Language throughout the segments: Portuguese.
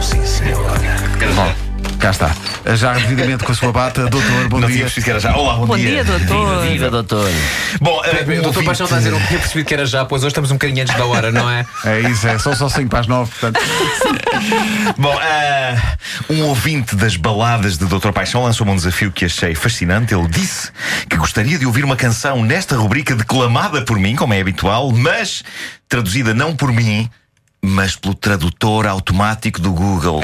sim, senhora. Bom, cá está. Já devidamente com a sua bata, doutor, bom Não dia. tinha percebido que era já. Olá, bom, Bom dia, doutor. Viva, doutor. Bom, eh, O doutor ouvinte- Paixão está a dizer, não tinha percebido que era já, pois hoje estamos um bocadinho antes da hora, não é? É isso, é. São só 5 para as 9, portanto. Bom, ah, um ouvinte das baladas de Dr. Paixão lançou-me um desafio que achei fascinante. Ele disse que gostaria de ouvir uma canção nesta rubrica declamada por mim, como é habitual, mas traduzida não por mim, mas pelo tradutor automático do Google.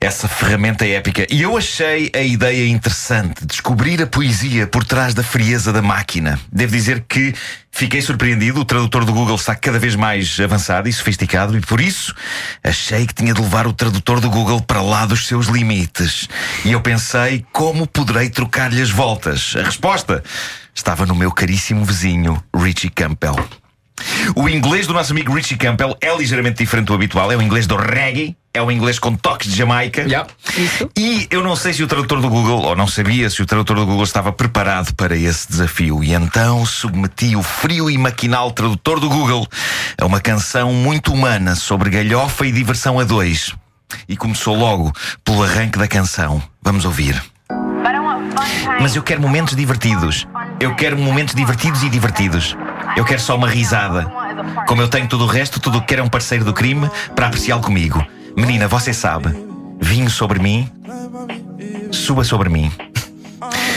Essa ferramenta é épica. E eu achei a ideia interessante. Descobrir a poesia por trás da frieza da máquina. Devo dizer que fiquei surpreendido. O tradutor do Google está cada vez mais avançado e sofisticado, e por isso achei que tinha de levar o tradutor do Google para lá dos seus limites. E eu pensei como poderei trocar-lhe as voltas. A resposta estava no meu caríssimo vizinho, Richie Campbell. O inglês do nosso amigo Richie Campbell é ligeiramente diferente do habitual. É o inglês do reggae, é o inglês com toques de Jamaica. Yeah. E eu não sei se o tradutor do Google, ou não sabia se o tradutor do Google estava preparado para esse desafio. E então submeti o frio e maquinal tradutor do Google a uma canção muito humana sobre galhofa e diversão a dois. E começou logo pelo arranque da canção. Vamos ouvir. Mas eu quero momentos divertidos. Eu quero momentos divertidos e divertidos. Eu quero só uma risada. Como eu tenho tudo o resto, tudo o que quero é um parceiro do crime para apreciá-lo comigo. Menina, você sabe. Vinho sobre mim. Suba sobre mim.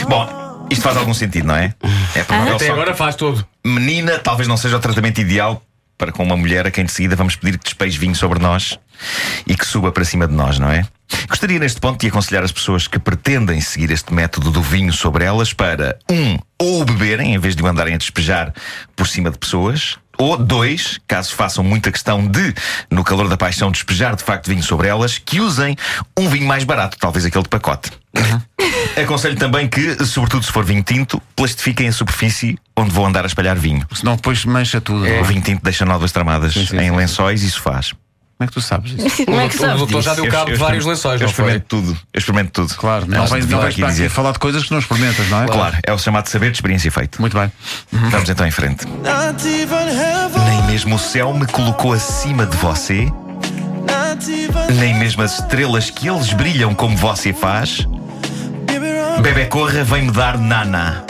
Bom, isto faz algum sentido, não é? É provável Até agora faz tudo. menina talvez não seja o tratamento ideal para com uma mulher a quem de seguida vamos pedir que despeje vinho sobre nós e que suba para cima de nós, não é? Gostaria neste ponto de aconselhar as pessoas que pretendem seguir este método do vinho sobre elas para, um, ou beberem em vez de o andarem a despejar por cima de pessoas, ou dois, caso façam muita questão de, no calor da paixão, despejar de facto vinho sobre elas, que usem um vinho mais barato, talvez aquele de pacote. Aconselho também que, sobretudo se for vinho tinto, plastifiquem a superfície onde vou andar a espalhar vinho. Senão depois mancha tudo. não é? O vinho tinto deixa novas tramadas sim, em sim, lençóis e sofás. Como é que tu sabes isso? Como é que O sabes doutor já deu cabo de vários lençóis, eu não foi? experimento tudo. Eu experimento tudo. Claro, não, Nós vens, não vais para aqui dizer. falar de coisas que não experimentas, não é? Claro, é o chamado saber de experiência e feito. Muito bem. Vamos então em frente. Nem mesmo o céu me colocou acima de você, nem mesmo as estrelas que eles brilham como você faz. Bebê Corra vem-me dar nana.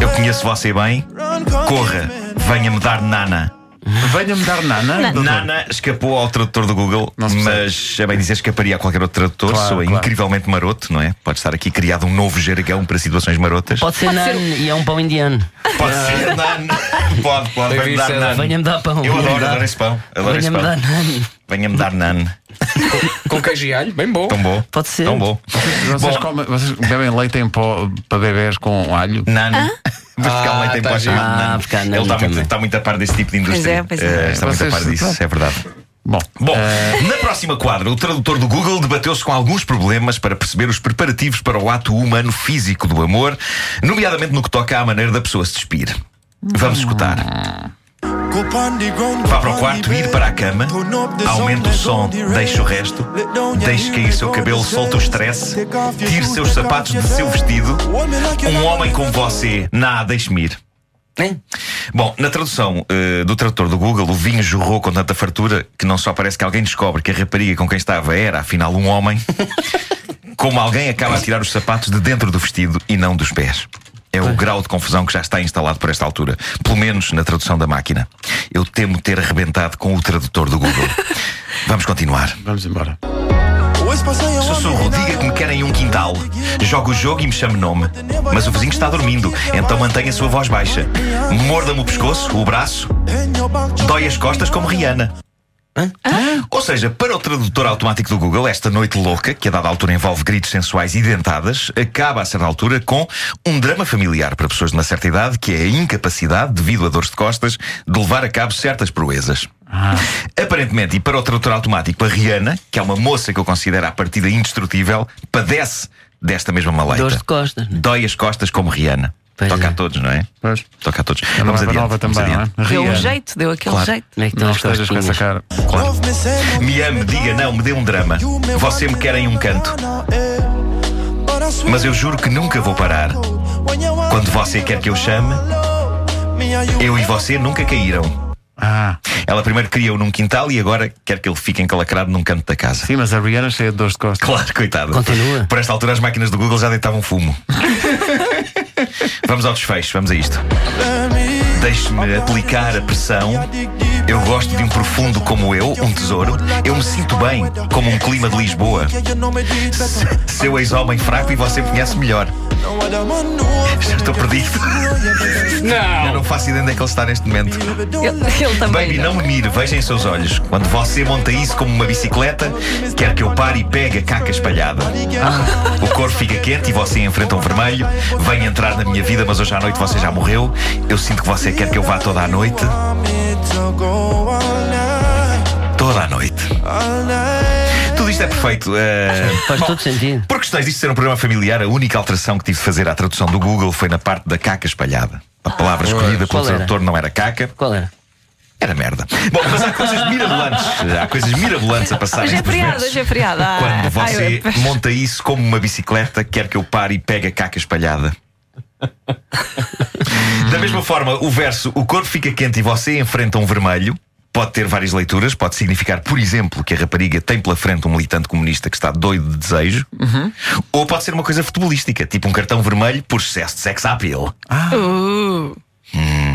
Eu conheço você bem. Corra, venha-me dar nana. Venha-me dar nana. doutor. Nana escapou ao tradutor do Google, Não se percebe. mas é bem dizer escaparia a qualquer outro tradutor. Claro, Sou claro. incrivelmente maroto, não é? Pode estar aqui criado um novo jargão para situações marotas. Pode ser nan e é um pão indiano. Pode ser Nana. Pode, pode. Bem Venha-me dar Nana. Venha-me dar pão. Eu venha-me adoro, dar- adoro esse pão. Adoro esse Venha-me pão. dar nan. Venha-me dar nan. Com queijo e alho, bem bom. Tão bom. Pode ser. Tão bom. Vocês, Bom. comem- vocês bebem leite em pó para bebés com alho? Nan. Mas porque Ah, ele tem tá pó giro. chamado Ah, Nan. porque há Ele está muito, está muito a par desse tipo de indústria. Pois é, pois é. Eh, Está muito a par disso, é verdade. Bom, Bom, na próxima quadra, o tradutor do Google debateu-se com alguns problemas para perceber os preparativos para o ato humano físico do amor, nomeadamente no que toca à maneira da pessoa se despir. Vamos escutar. Vá para o quarto, ir para a cama, aumente o som, deixe o resto, deixe cair seu cabelo, solte o stress, tire seus sapatos de seu vestido. Um homem como você, nada, deixe-me ir. Hein? Bom, na tradução eh, do tradutor do Google, o vinho jorrou com tanta fartura que não só parece que alguém descobre que a rapariga com quem estava era, afinal, um homem, como alguém acaba a tirar os sapatos de dentro do vestido e não dos pés. É o grau de confusão que já está instalado por esta altura, pelo menos na tradução da máquina. Eu temo ter arrebentado com o tradutor do Google. Vamos continuar. vamos embora. Sussurro, diga que me querem um quintal. Jogo o jogo e me chame nome. Mas o vizinho está dormindo, então mantenha a sua voz baixa. Morda-me o pescoço, o braço. Dói as costas como Rihanna. Ou seja, para o tradutor automático do Google, esta noite louca, que a dada altura envolve gritos sensuais e dentadas, acaba a certa altura com um drama familiar para pessoas de uma certa idade, que é a incapacidade, devido a dores de costas, de levar a cabo certas proezas. Aparentemente, e para o tradutor automático, a Rihanna, que é uma moça que eu considero à partida indestrutível, padece desta mesma maleita. Dores de costas. né? Dói as costas como Rihanna. Pois Toca é. a todos, não é? Pois. Toca a todos. É Vamos nova, adiante. nova também, não adiante. é? Deu um jeito, deu aquele Claro. jeito. Como é Não as estejas com essa cara. Claro. Me ame, diga não, me dê um drama. Você me quer em um canto. Mas eu juro que nunca vou parar. Quando você quer que eu chame, eu e você nunca caíram. Ah, Ela primeiro criou num quintal e agora quer que ele fique encalacrado num canto da casa. sim, mas a Rihanna cheia de dores de costas. Claro, coitado. Continua. Por esta altura as máquinas do Google já deitavam fumo. vamos ao desfecho, vamos a isto. Deixe-me aplicar a pressão. Eu gosto de um profundo como eu, um tesouro. Eu me sinto bem, como um clima de Lisboa. Se- Seu ex-homem fraco e você me conhece melhor. Já estou perdido. Eu não faço ideia onde é que ele está neste momento. Ele, ele também. Baby, não me mire, veja em seus olhos. Quando você monta isso como uma bicicleta, quer que eu pare e pegue a caca espalhada. O corpo fica quente e você enfrenta um vermelho. Vem entrar na minha vida, mas hoje à noite você já morreu. Eu sinto que você quer que eu vá toda a noite. É perfeito. eh, Faz bom, todo sentido. Por questões disto ser um programa familiar, a única alteração que tive de fazer à tradução do Google foi na parte da caca espalhada. A palavra escolhida pelo tradutor não era caca, Qual era? era merda. Bom, mas há coisas mirabolantes. Há coisas mirabolantes a passar Hoje é feriado, hoje é feriado. Ah, Quando ai, você eu- monta isso como uma bicicleta, quer que eu pare e pegue a caca espalhada. Da mesma forma, o verso O corpo fica quente e você enfrenta um vermelho pode ter várias leituras. Pode significar, por exemplo, que a rapariga tem pela frente um militante comunista que está doido de desejo. Ou pode ser uma coisa futebolística, tipo um cartão vermelho por excesso de sex appeal. Uh,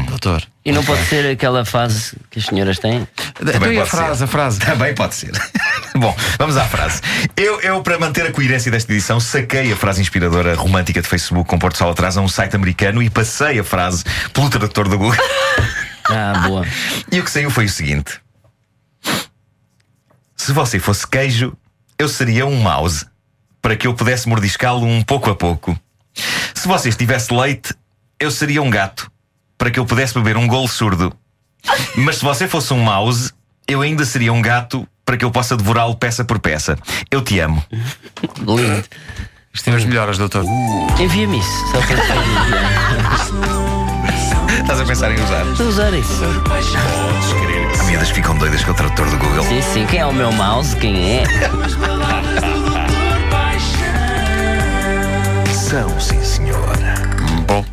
Doutor. E não pode ser aquela fase que as senhoras têm? Então e a frase, ser. a frase? Também pode ser. Bom, vamos à frase. Eu, eu, para manter a coerência desta edição, saquei a frase inspiradora romântica de Facebook com Porto Sol atrás a um site americano e passei a frase pelo tradutor do Google. Ah, boa. E o que saiu foi o seguinte: Se você fosse queijo, eu seria um mouse para que eu pudesse mordiscá-lo um pouco a pouco. Se você estivesse leite, eu seria um gato para que eu pudesse beber um golo surdo. Mas se você fosse um mouse, eu ainda seria um gato para que eu possa devorá-lo peça por peça. Eu te amo. Lindo. Isto tem as melhoras, doutor. Envia-me isso. Só para Estás a pensar em usar? Estou a usar isso. Há miúdas ficam doidas com o tradutor do Google. Sim, sim. Quem é o meu mouse? Quem é? São, sim, senhor. Bom.